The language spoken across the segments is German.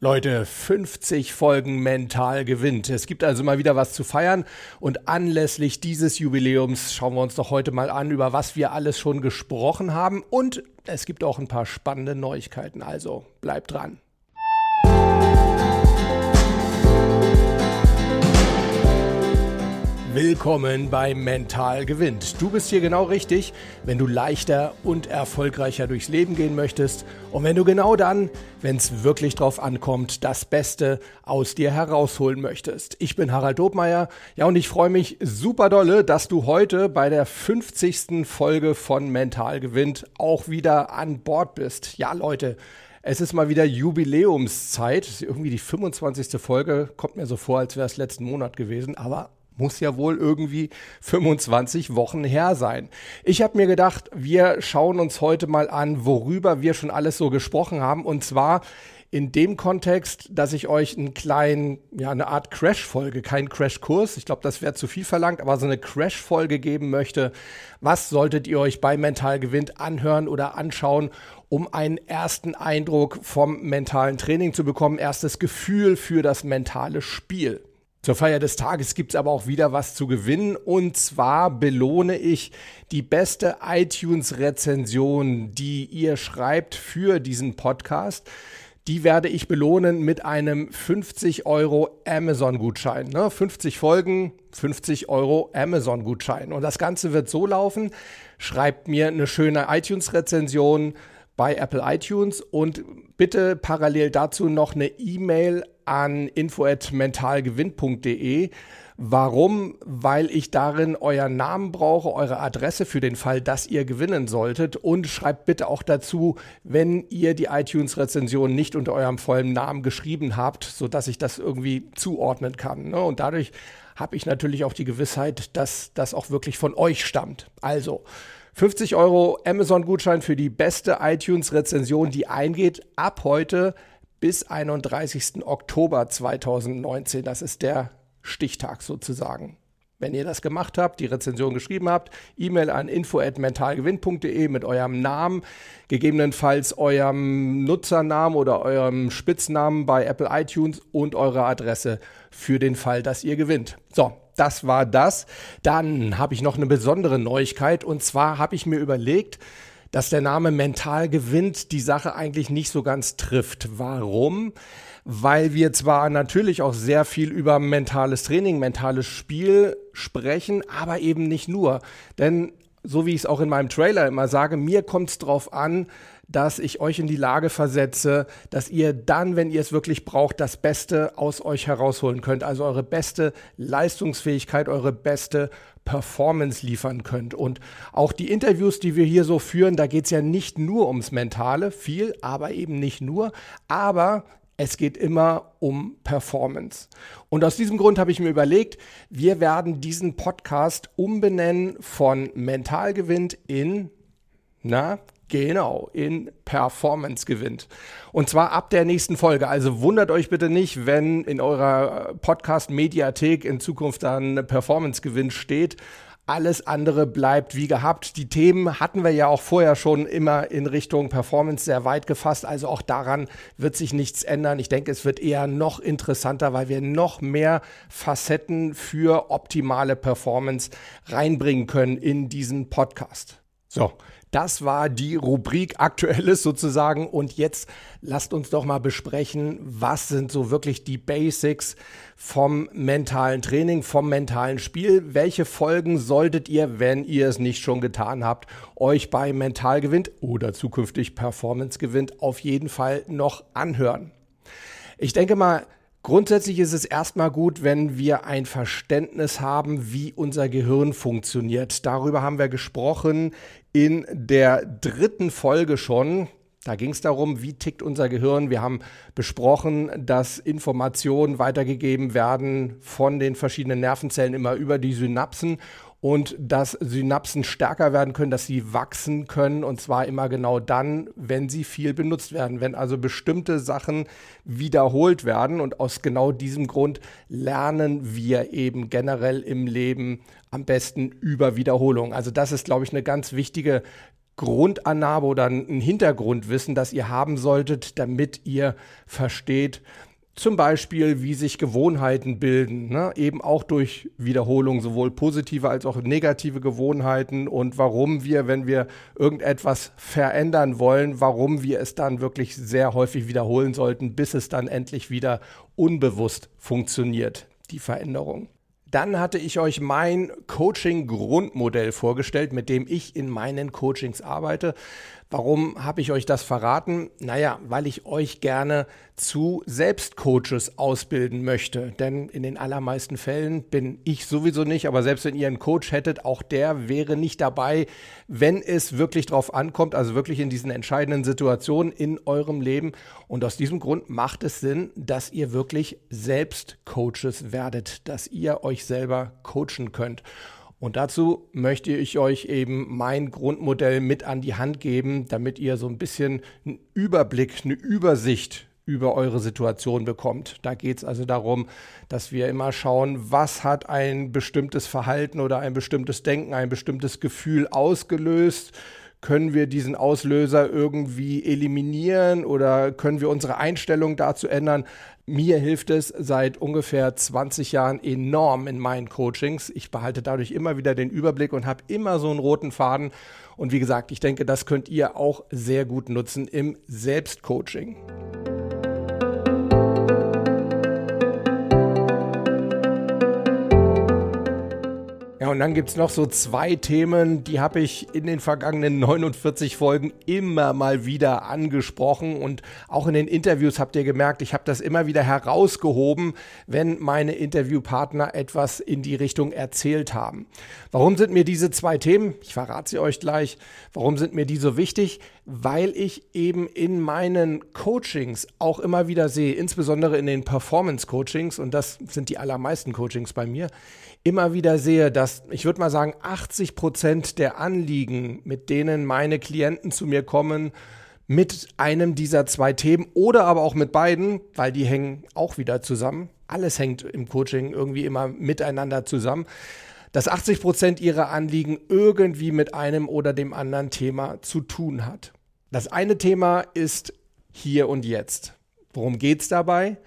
Leute, 50 Folgen mental gewinnt. Es gibt also mal wieder was zu feiern und anlässlich dieses Jubiläums schauen wir uns doch heute mal an, über was wir alles schon gesprochen haben und es gibt auch ein paar spannende Neuigkeiten. Also bleibt dran. Willkommen bei Mental gewinnt. Du bist hier genau richtig, wenn du leichter und erfolgreicher durchs Leben gehen möchtest und wenn du genau dann, wenn es wirklich drauf ankommt, das Beste aus dir herausholen möchtest. Ich bin Harald Dobmeier. Ja, und ich freue mich super dolle, dass du heute bei der 50. Folge von Mental gewinnt auch wieder an Bord bist. Ja, Leute, es ist mal wieder Jubiläumszeit. Irgendwie die 25. Folge kommt mir so vor, als wäre es letzten Monat gewesen, aber muss ja wohl irgendwie 25 Wochen her sein. Ich habe mir gedacht, wir schauen uns heute mal an, worüber wir schon alles so gesprochen haben. Und zwar in dem Kontext, dass ich euch einen kleinen, ja, eine Art Crash-Folge, kein Crash-Kurs, ich glaube, das wäre zu viel verlangt, aber so eine Crash-Folge geben möchte. Was solltet ihr euch bei Mental Gewinnt anhören oder anschauen, um einen ersten Eindruck vom mentalen Training zu bekommen, erstes Gefühl für das mentale Spiel? Zur Feier des Tages gibt es aber auch wieder was zu gewinnen. Und zwar belohne ich die beste iTunes-Rezension, die ihr schreibt für diesen Podcast. Die werde ich belohnen mit einem 50 Euro Amazon-Gutschein. Ne? 50 Folgen, 50 Euro Amazon-Gutschein. Und das Ganze wird so laufen. Schreibt mir eine schöne iTunes-Rezension bei Apple iTunes und bitte parallel dazu noch eine E-Mail an info@mentalgewinn.de. Warum? Weil ich darin euren Namen brauche, eure Adresse für den Fall, dass ihr gewinnen solltet und schreibt bitte auch dazu, wenn ihr die iTunes-Rezension nicht unter eurem vollen Namen geschrieben habt, sodass ich das irgendwie zuordnen kann. Ne? Und dadurch habe ich natürlich auch die Gewissheit, dass das auch wirklich von euch stammt. Also 50 Euro Amazon-Gutschein für die beste iTunes-Rezension, die eingeht ab heute bis 31. Oktober 2019. Das ist der Stichtag sozusagen. Wenn ihr das gemacht habt, die Rezension geschrieben habt, E-Mail an info@mentalgewinn.de mit eurem Namen, gegebenenfalls eurem Nutzernamen oder eurem Spitznamen bei Apple iTunes und eure Adresse für den Fall, dass ihr gewinnt. So, das war das. Dann habe ich noch eine besondere Neuigkeit und zwar habe ich mir überlegt, dass der Name Mental gewinnt die Sache eigentlich nicht so ganz trifft. Warum? Weil wir zwar natürlich auch sehr viel über mentales Training, mentales Spiel sprechen, aber eben nicht nur. Denn so wie ich es auch in meinem Trailer immer sage, mir kommt es drauf an, dass ich euch in die Lage versetze, dass ihr dann, wenn ihr es wirklich braucht, das Beste aus euch herausholen könnt. Also eure beste Leistungsfähigkeit, eure beste Performance liefern könnt. Und auch die Interviews, die wir hier so führen, da geht es ja nicht nur ums Mentale, viel, aber eben nicht nur. Aber es geht immer um Performance. Und aus diesem Grund habe ich mir überlegt, wir werden diesen Podcast umbenennen von Mental gewinnt in, na, Genau, in Performance gewinnt. Und zwar ab der nächsten Folge. Also wundert euch bitte nicht, wenn in eurer Podcast-Mediathek in Zukunft dann Performance gewinnt steht. Alles andere bleibt wie gehabt. Die Themen hatten wir ja auch vorher schon immer in Richtung Performance sehr weit gefasst. Also auch daran wird sich nichts ändern. Ich denke, es wird eher noch interessanter, weil wir noch mehr Facetten für optimale Performance reinbringen können in diesen Podcast. So, das war die Rubrik Aktuelles sozusagen. Und jetzt lasst uns doch mal besprechen, was sind so wirklich die Basics vom mentalen Training, vom mentalen Spiel. Welche Folgen solltet ihr, wenn ihr es nicht schon getan habt, euch bei Mental gewinnt oder zukünftig Performance gewinnt, auf jeden Fall noch anhören? Ich denke mal, Grundsätzlich ist es erstmal gut, wenn wir ein Verständnis haben, wie unser Gehirn funktioniert. Darüber haben wir gesprochen in der dritten Folge schon. Da ging es darum, wie tickt unser Gehirn. Wir haben besprochen, dass Informationen weitergegeben werden von den verschiedenen Nervenzellen immer über die Synapsen und dass Synapsen stärker werden können, dass sie wachsen können. Und zwar immer genau dann, wenn sie viel benutzt werden, wenn also bestimmte Sachen wiederholt werden. Und aus genau diesem Grund lernen wir eben generell im Leben am besten über Wiederholung. Also das ist, glaube ich, eine ganz wichtige Grundannahme oder ein Hintergrundwissen, das ihr haben solltet, damit ihr versteht, zum Beispiel, wie sich Gewohnheiten bilden, ne? eben auch durch Wiederholung, sowohl positive als auch negative Gewohnheiten und warum wir, wenn wir irgendetwas verändern wollen, warum wir es dann wirklich sehr häufig wiederholen sollten, bis es dann endlich wieder unbewusst funktioniert, die Veränderung. Dann hatte ich euch mein Coaching-Grundmodell vorgestellt, mit dem ich in meinen Coachings arbeite. Warum habe ich euch das verraten? Naja, weil ich euch gerne zu Selbstcoaches ausbilden möchte. Denn in den allermeisten Fällen bin ich sowieso nicht, aber selbst wenn ihr einen Coach hättet, auch der wäre nicht dabei, wenn es wirklich drauf ankommt, also wirklich in diesen entscheidenden Situationen in eurem Leben. Und aus diesem Grund macht es Sinn, dass ihr wirklich Selbstcoaches werdet, dass ihr euch selber coachen könnt. Und dazu möchte ich euch eben mein Grundmodell mit an die Hand geben, damit ihr so ein bisschen einen Überblick, eine Übersicht über eure Situation bekommt. Da geht es also darum, dass wir immer schauen, was hat ein bestimmtes Verhalten oder ein bestimmtes Denken, ein bestimmtes Gefühl ausgelöst können wir diesen Auslöser irgendwie eliminieren oder können wir unsere Einstellung dazu ändern? Mir hilft es seit ungefähr 20 Jahren enorm in meinen Coachings. Ich behalte dadurch immer wieder den Überblick und habe immer so einen roten Faden. Und wie gesagt, ich denke, das könnt ihr auch sehr gut nutzen im Selbstcoaching. Und dann gibt es noch so zwei Themen, die habe ich in den vergangenen 49 Folgen immer mal wieder angesprochen. Und auch in den Interviews habt ihr gemerkt, ich habe das immer wieder herausgehoben, wenn meine Interviewpartner etwas in die Richtung erzählt haben. Warum sind mir diese zwei Themen, ich verrate sie euch gleich, warum sind mir die so wichtig? Weil ich eben in meinen Coachings auch immer wieder sehe, insbesondere in den Performance-Coachings, und das sind die allermeisten Coachings bei mir, immer wieder sehe, dass ich würde mal sagen, 80 Prozent der Anliegen, mit denen meine Klienten zu mir kommen, mit einem dieser zwei Themen oder aber auch mit beiden, weil die hängen auch wieder zusammen. Alles hängt im Coaching irgendwie immer miteinander zusammen, dass 80 Prozent ihrer Anliegen irgendwie mit einem oder dem anderen Thema zu tun hat. Das eine Thema ist hier und jetzt. Worum geht es dabei?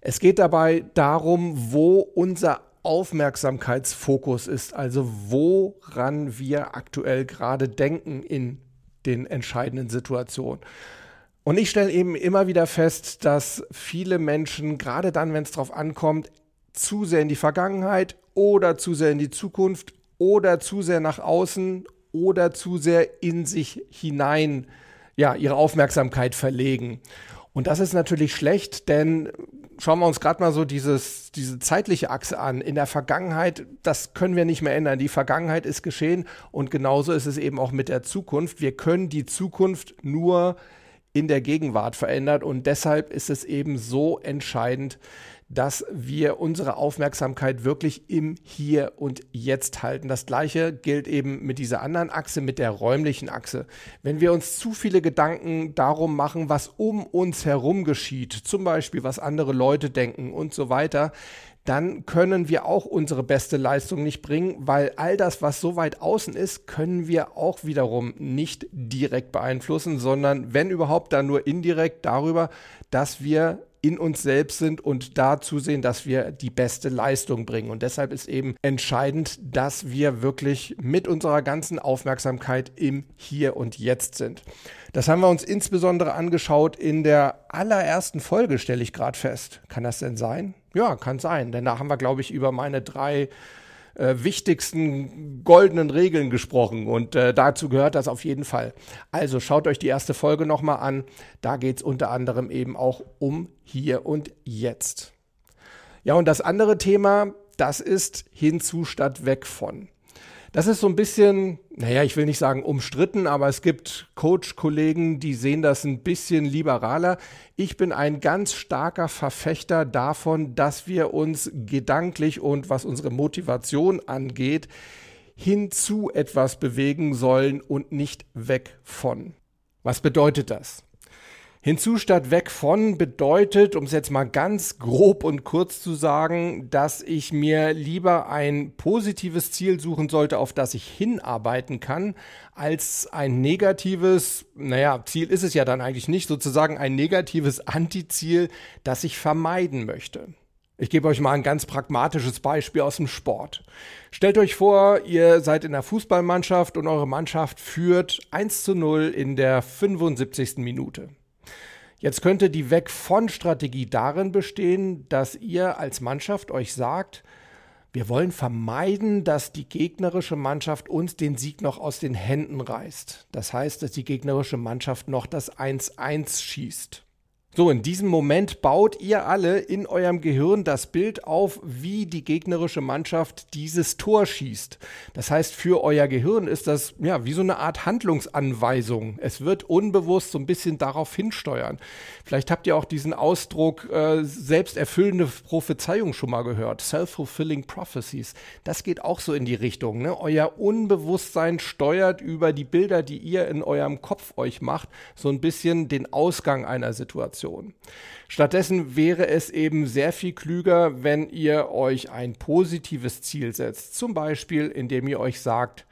Es geht dabei darum, wo unser Aufmerksamkeitsfokus ist, also woran wir aktuell gerade denken in den entscheidenden Situationen. Und ich stelle eben immer wieder fest, dass viele Menschen, gerade dann, wenn es darauf ankommt, zu sehr in die Vergangenheit oder zu sehr in die Zukunft oder zu sehr nach außen oder zu sehr in sich hinein ja, ihre Aufmerksamkeit verlegen. Und das ist natürlich schlecht, denn schauen wir uns gerade mal so dieses, diese zeitliche Achse an. In der Vergangenheit, das können wir nicht mehr ändern. Die Vergangenheit ist geschehen und genauso ist es eben auch mit der Zukunft. Wir können die Zukunft nur in der Gegenwart verändern und deshalb ist es eben so entscheidend, dass wir unsere Aufmerksamkeit wirklich im Hier und Jetzt halten. Das gleiche gilt eben mit dieser anderen Achse, mit der räumlichen Achse. Wenn wir uns zu viele Gedanken darum machen, was um uns herum geschieht, zum Beispiel was andere Leute denken und so weiter, dann können wir auch unsere beste Leistung nicht bringen, weil all das, was so weit außen ist, können wir auch wiederum nicht direkt beeinflussen, sondern wenn überhaupt dann nur indirekt darüber, dass wir in uns selbst sind und da zusehen, dass wir die beste Leistung bringen. Und deshalb ist eben entscheidend, dass wir wirklich mit unserer ganzen Aufmerksamkeit im Hier und Jetzt sind. Das haben wir uns insbesondere angeschaut in der allerersten Folge, stelle ich gerade fest. Kann das denn sein? Ja, kann sein. Denn da haben wir, glaube ich, über meine drei äh, wichtigsten goldenen Regeln gesprochen und äh, dazu gehört das auf jeden Fall. Also schaut euch die erste Folge nochmal an. Da geht es unter anderem eben auch um hier und jetzt. Ja, und das andere Thema, das ist hinzu statt weg von. Das ist so ein bisschen, naja, ich will nicht sagen umstritten, aber es gibt Coach-Kollegen, die sehen das ein bisschen liberaler. Ich bin ein ganz starker Verfechter davon, dass wir uns gedanklich und was unsere Motivation angeht, hinzu etwas bewegen sollen und nicht weg von. Was bedeutet das? Hinzu statt weg von bedeutet, um es jetzt mal ganz grob und kurz zu sagen, dass ich mir lieber ein positives Ziel suchen sollte, auf das ich hinarbeiten kann, als ein negatives, naja, Ziel ist es ja dann eigentlich nicht, sozusagen ein negatives Antiziel, das ich vermeiden möchte. Ich gebe euch mal ein ganz pragmatisches Beispiel aus dem Sport. Stellt euch vor, ihr seid in der Fußballmannschaft und eure Mannschaft führt 1 zu 0 in der 75. Minute. Jetzt könnte die Weg von Strategie darin bestehen, dass ihr als Mannschaft euch sagt, wir wollen vermeiden, dass die gegnerische Mannschaft uns den Sieg noch aus den Händen reißt. Das heißt, dass die gegnerische Mannschaft noch das 1-1 schießt. So, in diesem Moment baut ihr alle in eurem Gehirn das Bild auf, wie die gegnerische Mannschaft dieses Tor schießt. Das heißt, für euer Gehirn ist das ja wie so eine Art Handlungsanweisung. Es wird unbewusst so ein bisschen darauf hinsteuern. Vielleicht habt ihr auch diesen Ausdruck äh, selbsterfüllende Prophezeiung schon mal gehört. Self-fulfilling prophecies. Das geht auch so in die Richtung. Ne? Euer Unbewusstsein steuert über die Bilder, die ihr in eurem Kopf euch macht, so ein bisschen den Ausgang einer Situation. Situation. Stattdessen wäre es eben sehr viel klüger, wenn ihr euch ein positives Ziel setzt. Zum Beispiel, indem ihr euch sagt,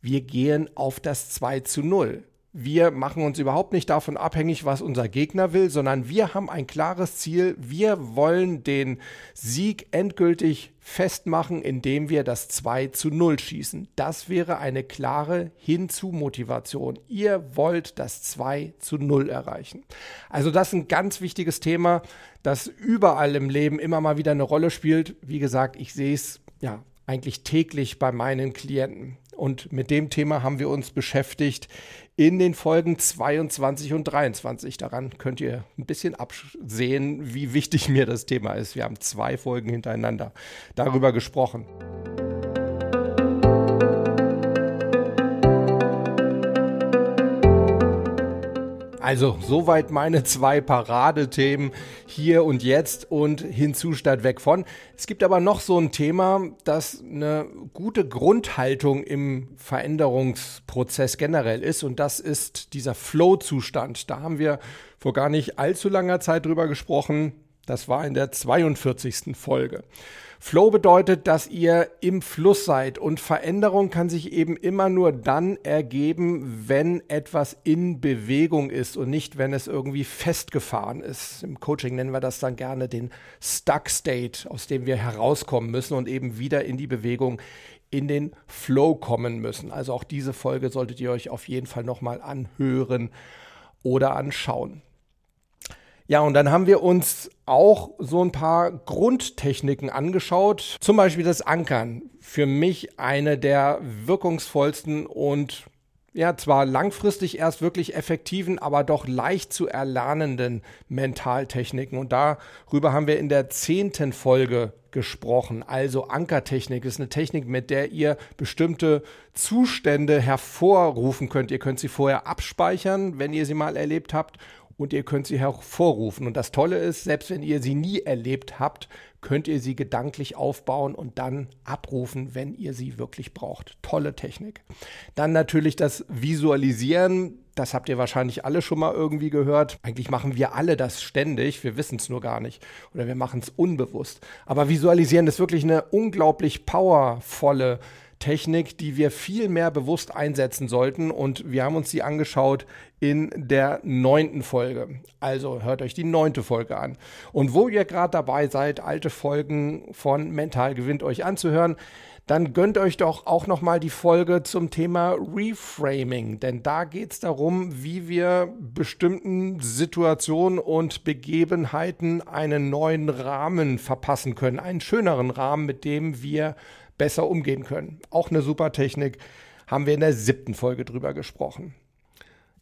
wir gehen auf das 2 zu 0 wir machen uns überhaupt nicht davon abhängig, was unser Gegner will, sondern wir haben ein klares Ziel. Wir wollen den Sieg endgültig festmachen, indem wir das 2 zu 0 schießen. Das wäre eine klare Hinzu-Motivation. Ihr wollt das 2 zu 0 erreichen. Also das ist ein ganz wichtiges Thema, das überall im Leben immer mal wieder eine Rolle spielt. Wie gesagt, ich sehe es ja eigentlich täglich bei meinen Klienten. Und mit dem Thema haben wir uns beschäftigt in den Folgen 22 und 23. Daran könnt ihr ein bisschen absehen, wie wichtig mir das Thema ist. Wir haben zwei Folgen hintereinander darüber gesprochen. Also soweit meine zwei Paradethemen hier und jetzt und hinzu statt weg von. Es gibt aber noch so ein Thema, das eine gute Grundhaltung im Veränderungsprozess generell ist und das ist dieser Flow-Zustand. Da haben wir vor gar nicht allzu langer Zeit drüber gesprochen. Das war in der 42. Folge. Flow bedeutet, dass ihr im Fluss seid und Veränderung kann sich eben immer nur dann ergeben, wenn etwas in Bewegung ist und nicht, wenn es irgendwie festgefahren ist. Im Coaching nennen wir das dann gerne den Stuck State, aus dem wir herauskommen müssen und eben wieder in die Bewegung in den Flow kommen müssen. Also auch diese Folge solltet ihr euch auf jeden Fall nochmal anhören oder anschauen. Ja, und dann haben wir uns auch so ein paar Grundtechniken angeschaut. Zum Beispiel das Ankern. Für mich eine der wirkungsvollsten und ja, zwar langfristig erst wirklich effektiven, aber doch leicht zu erlernenden Mentaltechniken. Und darüber haben wir in der zehnten Folge gesprochen. Also Ankertechnik ist eine Technik, mit der ihr bestimmte Zustände hervorrufen könnt. Ihr könnt sie vorher abspeichern, wenn ihr sie mal erlebt habt und ihr könnt sie hervorrufen. Und das Tolle ist, selbst wenn ihr sie nie erlebt habt, könnt ihr sie gedanklich aufbauen und dann abrufen, wenn ihr sie wirklich braucht. Tolle Technik. Dann natürlich das Visualisieren. Das habt ihr wahrscheinlich alle schon mal irgendwie gehört. Eigentlich machen wir alle das ständig. Wir wissen es nur gar nicht. Oder wir machen es unbewusst. Aber Visualisieren ist wirklich eine unglaublich powervolle Technik, die wir viel mehr bewusst einsetzen sollten. Und wir haben uns die angeschaut in der neunten Folge. Also hört euch die neunte Folge an. Und wo ihr gerade dabei seid, alte Folgen von Mental gewinnt euch anzuhören, dann gönnt euch doch auch nochmal die Folge zum Thema Reframing, denn da geht es darum, wie wir bestimmten Situationen und Begebenheiten einen neuen Rahmen verpassen können, einen schöneren Rahmen, mit dem wir besser umgehen können. Auch eine super Technik, haben wir in der siebten Folge drüber gesprochen.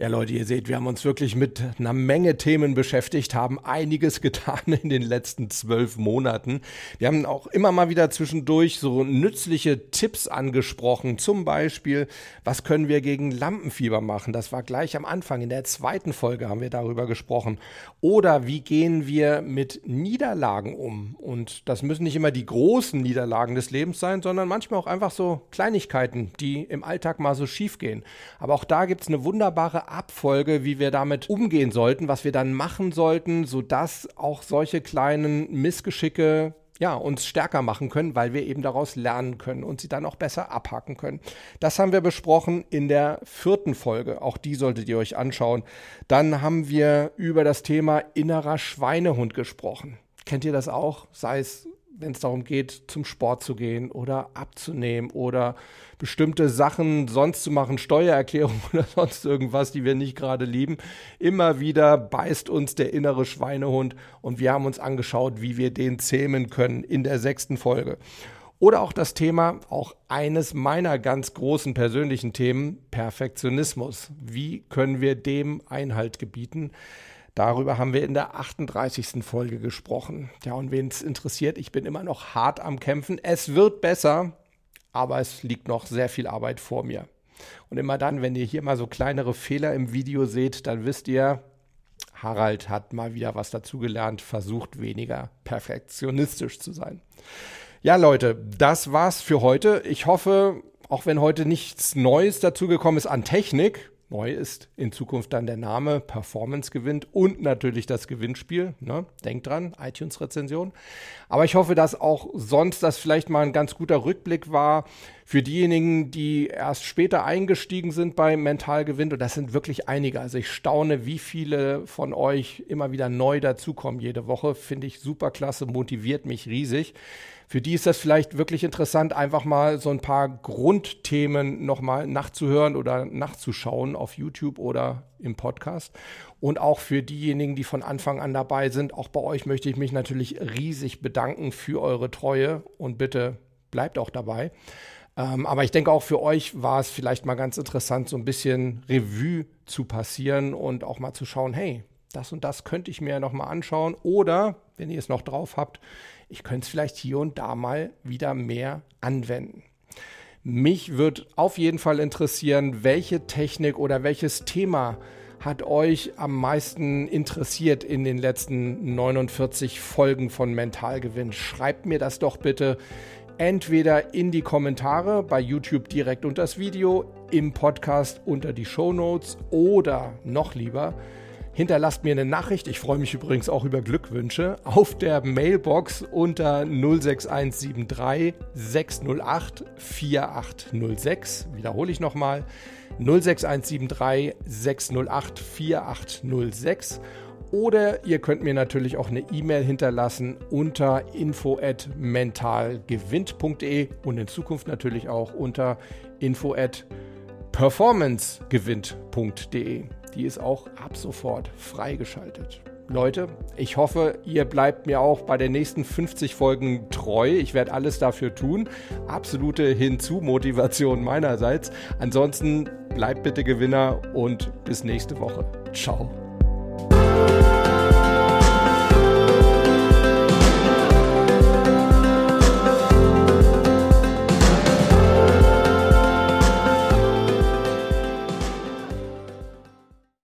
Ja, Leute, ihr seht, wir haben uns wirklich mit einer Menge Themen beschäftigt, haben einiges getan in den letzten zwölf Monaten. Wir haben auch immer mal wieder zwischendurch so nützliche Tipps angesprochen. Zum Beispiel, was können wir gegen Lampenfieber machen? Das war gleich am Anfang. In der zweiten Folge haben wir darüber gesprochen. Oder wie gehen wir mit Niederlagen um? Und das müssen nicht immer die großen Niederlagen des Lebens sein, sondern manchmal auch einfach so Kleinigkeiten, die im Alltag mal so schief gehen. Aber auch da gibt es eine wunderbare Abfolge, wie wir damit umgehen sollten, was wir dann machen sollten, sodass auch solche kleinen Missgeschicke ja, uns stärker machen können, weil wir eben daraus lernen können und sie dann auch besser abhaken können. Das haben wir besprochen in der vierten Folge. Auch die solltet ihr euch anschauen. Dann haben wir über das Thema innerer Schweinehund gesprochen. Kennt ihr das auch? Sei es wenn es darum geht, zum Sport zu gehen oder abzunehmen oder bestimmte Sachen sonst zu machen, Steuererklärung oder sonst irgendwas, die wir nicht gerade lieben. Immer wieder beißt uns der innere Schweinehund und wir haben uns angeschaut, wie wir den zähmen können in der sechsten Folge. Oder auch das Thema, auch eines meiner ganz großen persönlichen Themen, Perfektionismus. Wie können wir dem Einhalt gebieten? Darüber haben wir in der 38. Folge gesprochen. Ja, und wen es interessiert, ich bin immer noch hart am Kämpfen. Es wird besser, aber es liegt noch sehr viel Arbeit vor mir. Und immer dann, wenn ihr hier mal so kleinere Fehler im Video seht, dann wisst ihr, Harald hat mal wieder was dazugelernt, versucht weniger perfektionistisch zu sein. Ja, Leute, das war's für heute. Ich hoffe, auch wenn heute nichts Neues dazugekommen ist an Technik, Neu ist in Zukunft dann der Name Performance gewinnt und natürlich das Gewinnspiel. Ne? Denkt dran, iTunes-Rezension. Aber ich hoffe, dass auch sonst das vielleicht mal ein ganz guter Rückblick war für diejenigen, die erst später eingestiegen sind bei Mental gewinnt. Und das sind wirklich einige. Also ich staune, wie viele von euch immer wieder neu dazukommen jede Woche. Finde ich super klasse, motiviert mich riesig. Für die ist das vielleicht wirklich interessant, einfach mal so ein paar Grundthemen nochmal nachzuhören oder nachzuschauen auf YouTube oder im Podcast. Und auch für diejenigen, die von Anfang an dabei sind, auch bei euch möchte ich mich natürlich riesig bedanken für eure Treue und bitte bleibt auch dabei. Ähm, aber ich denke auch für euch war es vielleicht mal ganz interessant, so ein bisschen Revue zu passieren und auch mal zu schauen, hey, das und das könnte ich mir nochmal anschauen. Oder, wenn ihr es noch drauf habt, ich könnte es vielleicht hier und da mal wieder mehr anwenden. Mich wird auf jeden Fall interessieren, welche Technik oder welches Thema hat euch am meisten interessiert in den letzten 49 Folgen von Mentalgewinn? Schreibt mir das doch bitte entweder in die Kommentare bei YouTube direkt unter das Video, im Podcast unter die Show Notes oder noch lieber Hinterlasst mir eine Nachricht. Ich freue mich übrigens auch über Glückwünsche auf der Mailbox unter 06173 608 4806. Wiederhole ich nochmal. 06173 608 4806. Oder ihr könnt mir natürlich auch eine E-Mail hinterlassen unter info@mentalgewinnt.de und in Zukunft natürlich auch unter info@performancegewinnt.de die ist auch ab sofort freigeschaltet. Leute, ich hoffe, ihr bleibt mir auch bei den nächsten 50 Folgen treu. Ich werde alles dafür tun. Absolute Hinzu-Motivation meinerseits. Ansonsten bleibt bitte Gewinner und bis nächste Woche. Ciao.